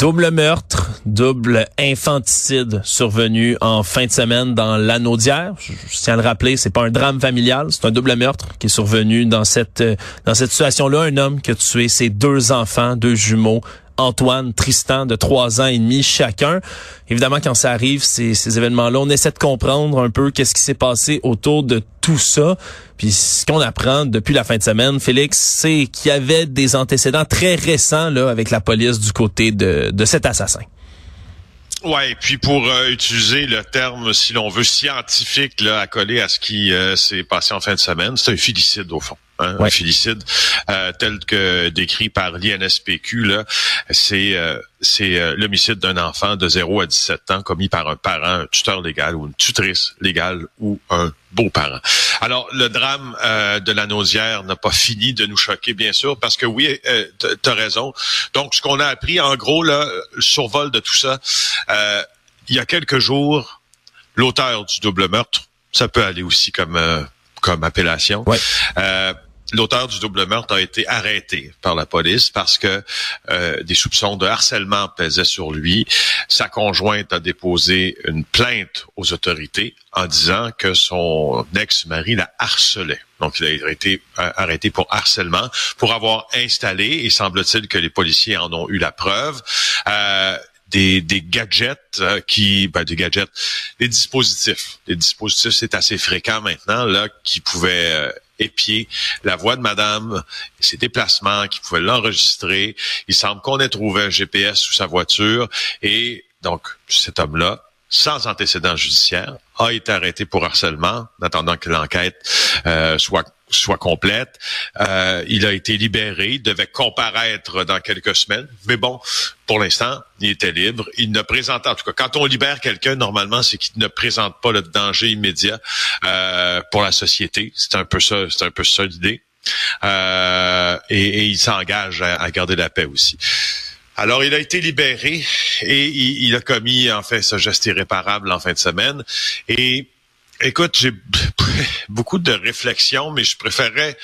Double meurtre, double infanticide survenu en fin de semaine dans l'anneau d'hier. Je, tiens à le rappeler, c'est pas un drame familial, c'est un double meurtre qui est survenu dans cette dans cette situation-là. Un homme qui a tué ses deux enfants, deux jumeaux, Antoine, Tristan, de trois ans et demi chacun. Évidemment, quand ça arrive, ces, événements-là, on essaie de comprendre un peu qu'est-ce qui s'est passé autour de tout ça. Puis ce qu'on apprend depuis la fin de semaine, Félix, c'est qu'il y avait des antécédents très récents là avec la police du côté de, de cet assassin. Ouais, et puis pour euh, utiliser le terme, si l'on veut, scientifique là, à coller à ce qui euh, s'est passé en fin de semaine, c'est un filicide au fond. Hein, Un filicide euh, tel que décrit par l'INSPQ, là, c'est c'est l'homicide d'un enfant de 0 à 17 ans commis par un parent, un tuteur légal ou une tutrice légale ou un beau-parent. Alors, le drame de la nausière n'a pas fini de nous choquer, bien sûr, parce que oui, euh, tu as raison. Donc, ce qu'on a appris, en gros, là, le survol de tout ça, euh, il y a quelques jours, l'auteur du double meurtre, ça peut aller aussi comme comme appellation, ouais. L'auteur du double meurtre a été arrêté par la police parce que euh, des soupçons de harcèlement pesaient sur lui. Sa conjointe a déposé une plainte aux autorités en disant que son ex-mari la harcelait. Donc, il a été arrêté pour harcèlement, pour avoir installé, et semble-t-il que les policiers en ont eu la preuve, euh, des, des gadgets euh, qui, ben, des gadgets, des dispositifs. Des dispositifs, c'est assez fréquent maintenant là, qui pouvaient euh, épier la voix de Madame, ses déplacements, qui pouvaient l'enregistrer. Il semble qu'on ait trouvé un GPS sous sa voiture et donc cet homme-là sans antécédent judiciaire, a été arrêté pour harcèlement, en que l'enquête euh, soit soit complète. Euh, il a été libéré, devait comparaître dans quelques semaines, mais bon, pour l'instant, il était libre. Il ne présente, en tout cas, quand on libère quelqu'un, normalement, c'est qu'il ne présente pas le danger immédiat euh, pour la société. C'est un peu ça, c'est un peu ça l'idée. Euh, et, il s'engage à garder la paix aussi. Alors, il a été libéré et il, a commis, en fait, ce geste irréparable en fin de semaine. Et écoute, j'ai beaucoup de réflexions, mais je préférerais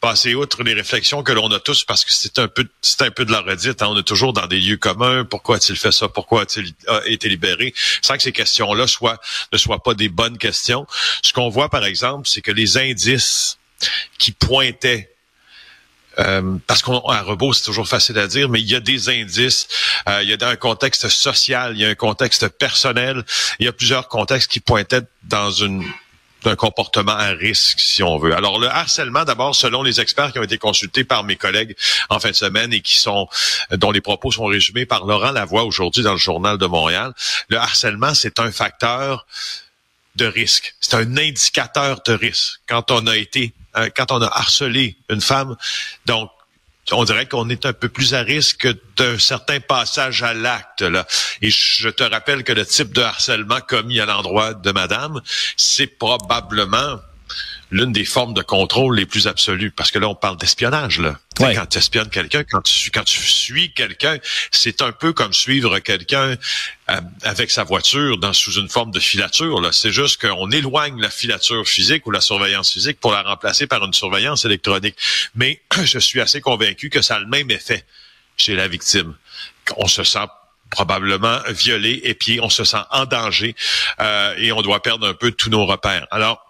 passer outre les réflexions que l'on a tous parce que c'est un peu, c'est un peu de la redite. Hein. On est toujours dans des lieux communs. Pourquoi a-t-il fait ça? Pourquoi a-t-il été libéré? Sans que ces questions-là soient ne soient pas des bonnes questions. Ce qu'on voit, par exemple, c'est que les indices qui pointaient euh, parce qu'à rebours, c'est toujours facile à dire, mais il y a des indices. Euh, il y a un contexte social, il y a un contexte personnel, il y a plusieurs contextes qui pointaient dans une d'un comportement à risque, si on veut. Alors, le harcèlement, d'abord, selon les experts qui ont été consultés par mes collègues en fin de semaine et qui sont, dont les propos sont résumés par Laurent Lavoie aujourd'hui dans le Journal de Montréal, le harcèlement, c'est un facteur de risque. C'est un indicateur de risque. Quand on a été, quand on a harcelé une femme, donc on dirait qu'on est un peu plus à risque d'un certain passage à l'acte là. Et je te rappelle que le type de harcèlement commis à l'endroit de Madame, c'est probablement l'une des formes de contrôle les plus absolues. Parce que là, on parle d'espionnage, là. Ouais. Quand tu espionnes quelqu'un, quand tu, quand tu suis quelqu'un, c'est un peu comme suivre quelqu'un euh, avec sa voiture dans sous une forme de filature. Là, c'est juste qu'on éloigne la filature physique ou la surveillance physique pour la remplacer par une surveillance électronique. Mais je suis assez convaincu que ça a le même effet chez la victime. On se sent probablement violé, épié, on se sent en danger euh, et on doit perdre un peu tous nos repères. Alors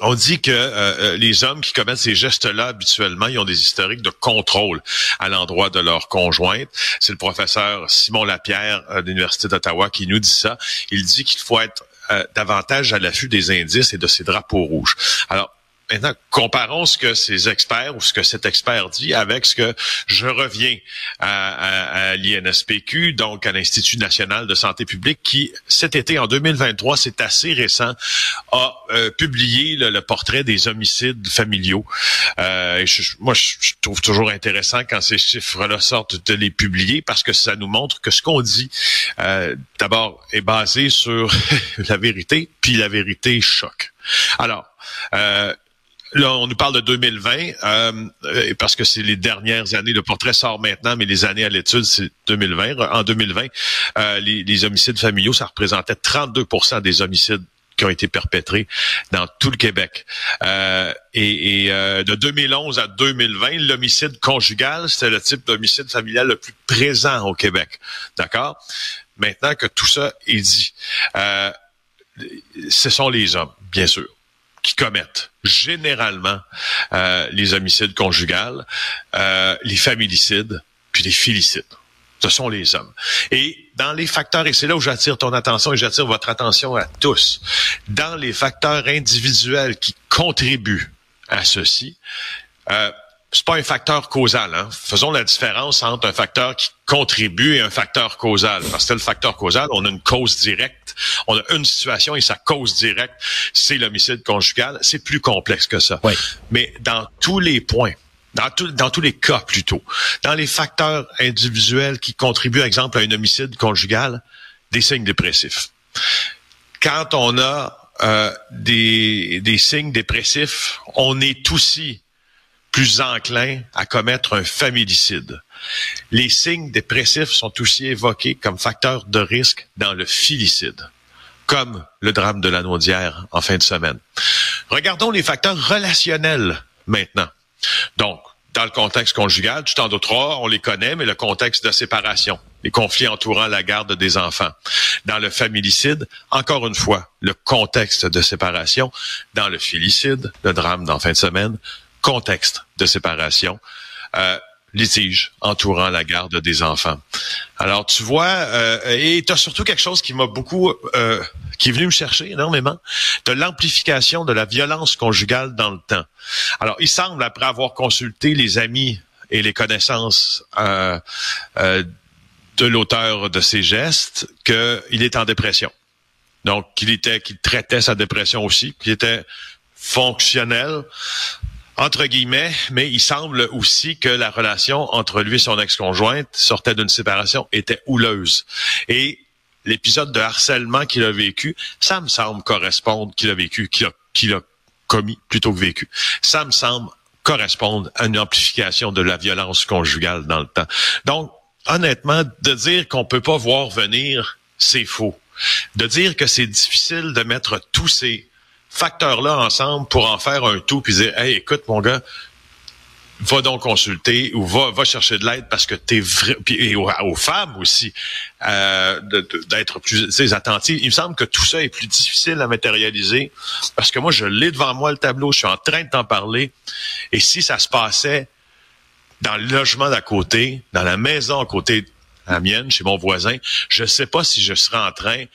on dit que euh, les hommes qui commettent ces gestes-là habituellement, ils ont des historiques de contrôle à l'endroit de leur conjointe. C'est le professeur Simon Lapierre euh, de l'Université d'Ottawa qui nous dit ça. Il dit qu'il faut être euh, davantage à l'affût des indices et de ces drapeaux rouges. Alors, Maintenant, comparons ce que ces experts ou ce que cet expert dit avec ce que je reviens à, à, à l'INSPQ, donc à l'Institut national de santé publique, qui cet été, en 2023, c'est assez récent, a euh, publié le, le, portrait des homicides familiaux. Euh, et je, moi, je, trouve toujours intéressant quand ces chiffres-là sortent de les publier parce que ça nous montre que ce qu'on dit, euh, d'abord, est basé sur la vérité, puis la vérité choque. Alors, euh, là, on nous parle de 2020 euh, parce que c'est les dernières années. Le portrait sort maintenant, mais les années à l'étude, c'est 2020. En 2020, euh, les, les, homicides familiaux, ça représentait 32% des homicides qui ont été perpétrés dans tout le Québec. Euh, et, et euh, de 2011 à 2020, l'homicide conjugal, c'était le type d'homicide familial le plus présent au Québec. D'accord? Maintenant que tout ça est dit, euh, ce sont les hommes, bien sûr qui commettent généralement euh, les homicides conjugales, euh, les familicides, puis les filicides. Ce sont les hommes. Et dans les facteurs, et c'est là où j'attire ton attention et j'attire votre attention à tous, dans les facteurs individuels qui contribuent à ceci, euh, c'est pas un facteur causal. Hein? Faisons la différence entre un facteur qui contribue et un facteur causal. Parce que le facteur causal, on a une cause directe, on a une situation et sa cause directe, c'est l'homicide conjugal. C'est plus complexe que ça. Oui. Mais dans tous les points, dans, dans tous les cas plutôt, dans les facteurs individuels qui contribuent, par exemple, à un homicide conjugal, des signes dépressifs. Quand on a euh, des, des signes dépressifs, on est aussi plus enclin à commettre un familicide. Les signes dépressifs sont aussi évoqués comme facteurs de risque dans le filicide, comme le drame de la Naudière en fin de semaine. Regardons les facteurs relationnels maintenant. Donc, dans le contexte conjugal, tout en d'autres, on les connaît, mais le contexte de séparation, les conflits entourant la garde des enfants. Dans le familicide, encore une fois, le contexte de séparation. Dans le filicide, le drame d'en fin de semaine, contexte de séparation, euh, litige entourant la garde des enfants. Alors tu vois, euh, et tu as surtout quelque chose qui m'a beaucoup, euh, qui est venu me chercher énormément, de l'amplification de la violence conjugale dans le temps. Alors il semble, après avoir consulté les amis et les connaissances euh, euh, de l'auteur de ces gestes, qu'il est en dépression. Donc, qu'il était, qu'il traitait sa dépression aussi, qu'il était fonctionnel, entre guillemets, mais il semble aussi que la relation entre lui et son ex-conjointe sortait d'une séparation, était houleuse. Et l'épisode de harcèlement qu'il a vécu, ça me semble correspondre qu'il a vécu, qu'il a, commis plutôt que vécu. Ça me semble correspondre à une amplification de la violence conjugale dans le temps. Donc, honnêtement, de dire qu'on peut pas voir venir, c'est faux. De dire que c'est difficile de mettre tous ces facteurs-là ensemble pour en faire un tout, puis dire, hey, écoute, mon gars, va donc consulter ou va, va chercher de l'aide parce que t'es vrai, puis et aux, femmes aussi euh, d'être plus attentives. Il me semble que tout ça est plus difficile à matérialiser parce que moi je l'ai devant moi le tableau, je suis en train de t'en parler. Et si ça se passait dans le logement d'à côté, dans la maison à côté de la mienne, chez mon voisin, je sais pas si je serais en train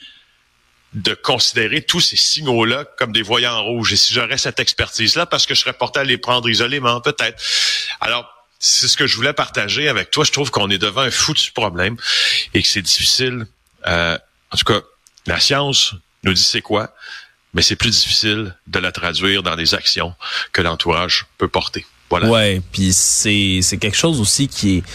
de considérer tous ces signaux-là comme des voyants rouges. Et si j'aurais cette expertise-là, parce que je serais porté à les prendre isolément, peut-être. Alors, c'est ce que je voulais partager avec toi. Je trouve qu'on est devant un foutu problème et que c'est difficile. Euh, en tout cas, la science nous dit c'est quoi, mais c'est plus difficile de la traduire dans des actions que l'entourage peut porter. Voilà. Ouais, puis c'est c'est quelque chose aussi qui est tu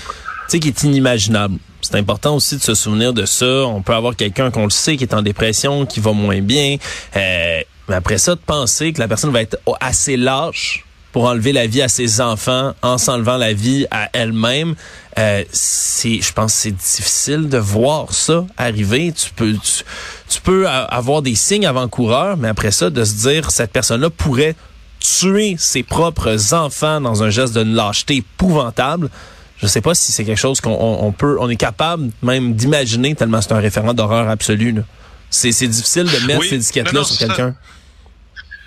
sais qui est inimaginable. C'est important aussi de se souvenir de ça. On peut avoir quelqu'un qu'on le sait qui est en dépression, qui va moins bien. Euh, mais après ça, de penser que la personne va être assez lâche pour enlever la vie à ses enfants en s'enlevant la vie à elle-même, euh, c'est, je pense, c'est difficile de voir ça arriver. Tu peux, tu, tu peux avoir des signes avant-coureurs, mais après ça, de se dire cette personne-là pourrait tuer ses propres enfants dans un geste de lâcheté épouvantable je sais pas si c'est quelque chose qu'on on peut, on est capable même d'imaginer tellement c'est un référent d'horreur absolu. C'est difficile de mettre cette étiquette-là sur quelqu'un.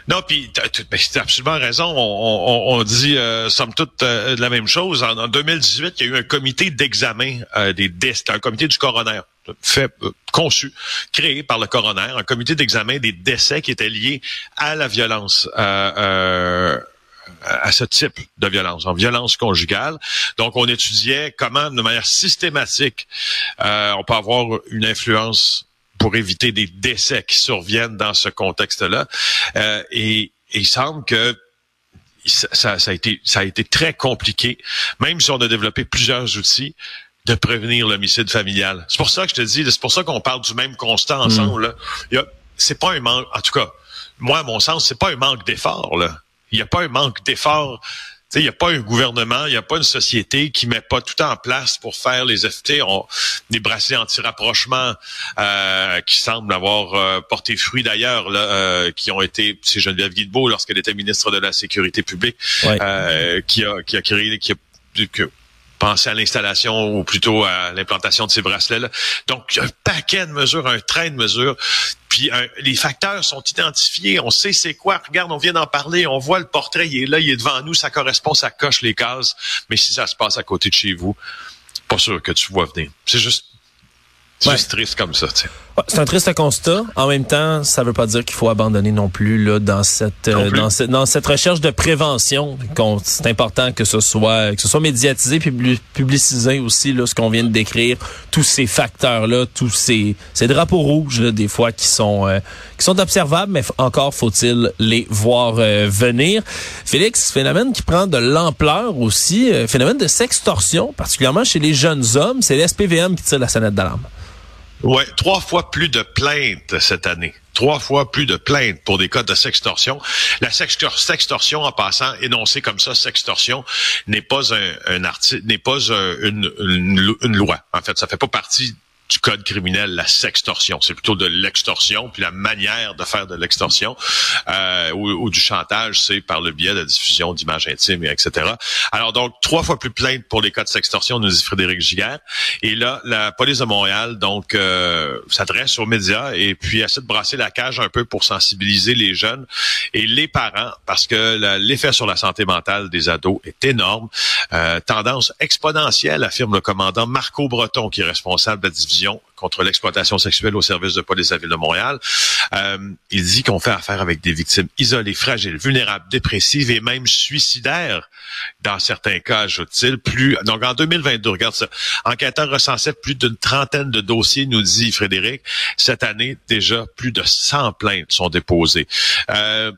Non, puis ben, tu as absolument raison. On, on, on dit, euh, somme toute, euh, la même chose. En, 2018, il y a eu un comité d'examen euh, des décès, un comité du coroner, fait euh, conçu, créé par le coroner, un comité d'examen des décès qui étaient liés à la violence. Euh, à ce type de violence, en violence conjugale. Donc, on étudiait comment, de manière systématique, euh, on peut avoir une influence pour éviter des décès qui surviennent dans ce contexte-là. Euh, et, et, il semble que ça, ça, a été, ça a été très compliqué, même si on a développé plusieurs outils de prévenir l'homicide familial. C'est pour ça que je te dis, c'est pour ça qu'on parle du même constat ensemble. Mm. C'est pas un manque, en tout cas, moi, à mon sens, c'est pas un manque d'effort. Là Il n'y a pas un manque d'effort il n'y a pas un gouvernement, il n'y a pas une société qui met pas tout en place pour faire les FT. On, des bracelets anti-rapprochement euh, qui semblent avoir euh, porté fruit d'ailleurs, euh, qui ont été, c'est Geneviève Guilbeault lorsqu'elle était ministre de la Sécurité publique, euh, qui a qui a créé, qui a pensé à l'installation ou plutôt à l'implantation de ces bracelets-là. Donc, un paquet de mesures, un train de mesures. Puis les facteurs sont identifiés, on sait c'est quoi. Regarde, on vient d'en parler, on voit le portrait, il est là, il est devant nous, ça correspond, ça coche les cases. Mais si ça se passe à côté de chez vous, pas sûr que tu vois venir. C'est juste juste triste comme ça. c'est un triste constat. En même temps, ça veut pas dire qu'il faut abandonner non plus là dans cette euh, dans, dans cette recherche de prévention. C'est important que ce soit que ce soit médiatisé puis publicisé aussi là ce qu'on vient de décrire, tous ces facteurs là, tous ces ces drapeaux rouges là, des fois qui sont euh, qui sont observables, mais encore faut-il les voir euh, venir. Félix, phénomène qui prend de l'ampleur aussi, phénomène de sextorsion, particulièrement chez les jeunes hommes, c'est l'SPVM qui tire la sonnette d'alarme. Ouais, trois fois plus de plaintes cette année. Trois fois plus de plaintes pour des cas de sextorsion. La sextorsion, en passant, énoncé comme ça, sextorsion, n'est pas un, article, n'est pas une, une, une, loi. En fait, ça fait pas partie du code criminel, la sextorsion. C'est plutôt de l'extorsion, puis la manière de faire de l'extorsion euh, ou, du chantage, c'est par le biais de la diffusion d'images intimes, et etc. Alors donc, trois fois plus plainte pour les cas de sextortion, nous dit Frédéric Giguère. Et là, la police de Montréal, donc, euh, s'adresse aux médias et puis essaie de brasser la cage un peu pour sensibiliser les jeunes et les parents, parce que l'effet sur la santé mentale des ados est énorme. Euh, tendance exponentielle, affirme le commandant Marco Breton, qui est responsable de la division contre l'exploitation sexuelle au service de police de la Ville de Montréal. Euh, il dit qu'on fait affaire avec des victimes isolées, fragiles, vulnérables, dépressives et même suicidaires. Dans certains cas, ajoute-t-il. Plus, donc en 2022, regarde ça. Enquêteur recensait plus d'une trentaine de dossiers, nous dit Frédéric. Cette année, déjà, plus de 100 plaintes sont déposées. Euh,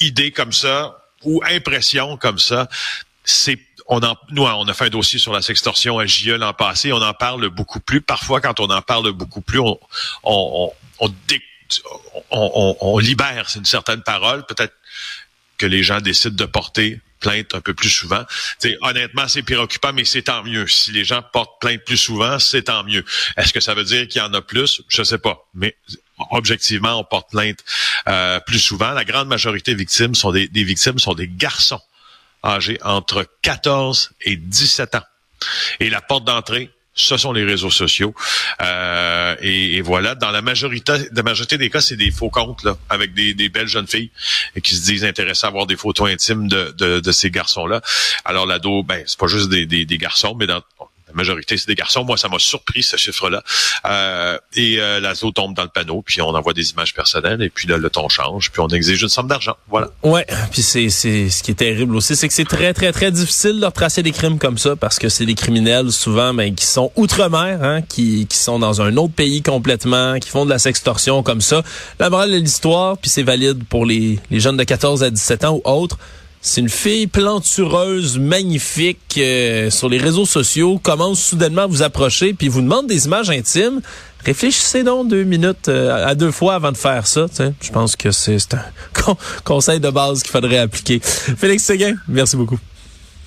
idées comme ça ou impressions comme ça, c'est on en, nous, on a fait un dossier sur la sextorsion à JE l'an passé. On en parle beaucoup plus. Parfois, quand on en parle beaucoup plus, on, on, on, libère une certaine parole. Peut-être que les gens décident de porter plainte un peu plus souvent. T'sais, honnêtement, c'est préoccupant, mais c'est tant mieux. Si les gens portent plainte plus souvent, c'est tant mieux. Est-ce que ça veut dire qu'il y en a plus? Je sais pas. Mais objectivement, on porte plainte euh, plus souvent. La grande majorité des victimes sont des victimes sont des garçons âgés entre 14 et 17 ans. Et la porte d'entrée, ce sont les réseaux sociaux. Euh, et, voilà, dans la majorité, la majorité des cas, c'est des faux comptes là, avec des, belles jeunes filles qui se disent intéressées à avoir des photos intimes de, de, ces garçons-là. Alors l'ado, ben c'est pas juste des, des, des garçons, mais dans, la majorité, c'est des garçons. Moi, ça m'a surpris, ce chiffre-là. Euh, et euh, tombe dans le panneau, puis on envoie des images personnelles, et puis là, le ton change, puis on exige une somme d'argent. Voilà. Ouais, puis c'est, ce qui est terrible aussi, c'est que c'est très, très, très difficile de retracer des crimes comme ça, parce que c'est des criminels, souvent, mais qui sont outre-mer, hein, qui, qui sont dans un autre pays complètement, qui font de la sextorsion comme ça. La morale de l'histoire, puis c'est valide pour les, les jeunes de 14 à 17 ans ou autres, c'est une fille plantureuse, magnifique, euh, sur les réseaux sociaux, commence soudainement à vous approcher, puis vous demande des images intimes. Réfléchissez donc deux minutes euh, à deux fois avant de faire ça. Je pense que c'est un conseil de base qu'il faudrait appliquer. Félix Séguin, merci beaucoup.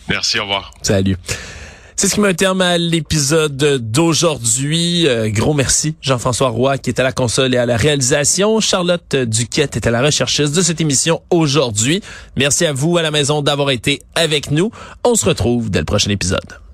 Merci, au revoir. Salut. C'est ce qui me terme à l'épisode d'aujourd'hui. Euh, gros merci Jean-François Roy qui est à la console et à la réalisation. Charlotte Duquette est à la recherchiste de cette émission aujourd'hui. Merci à vous à la maison d'avoir été avec nous. On se retrouve dès le prochain épisode.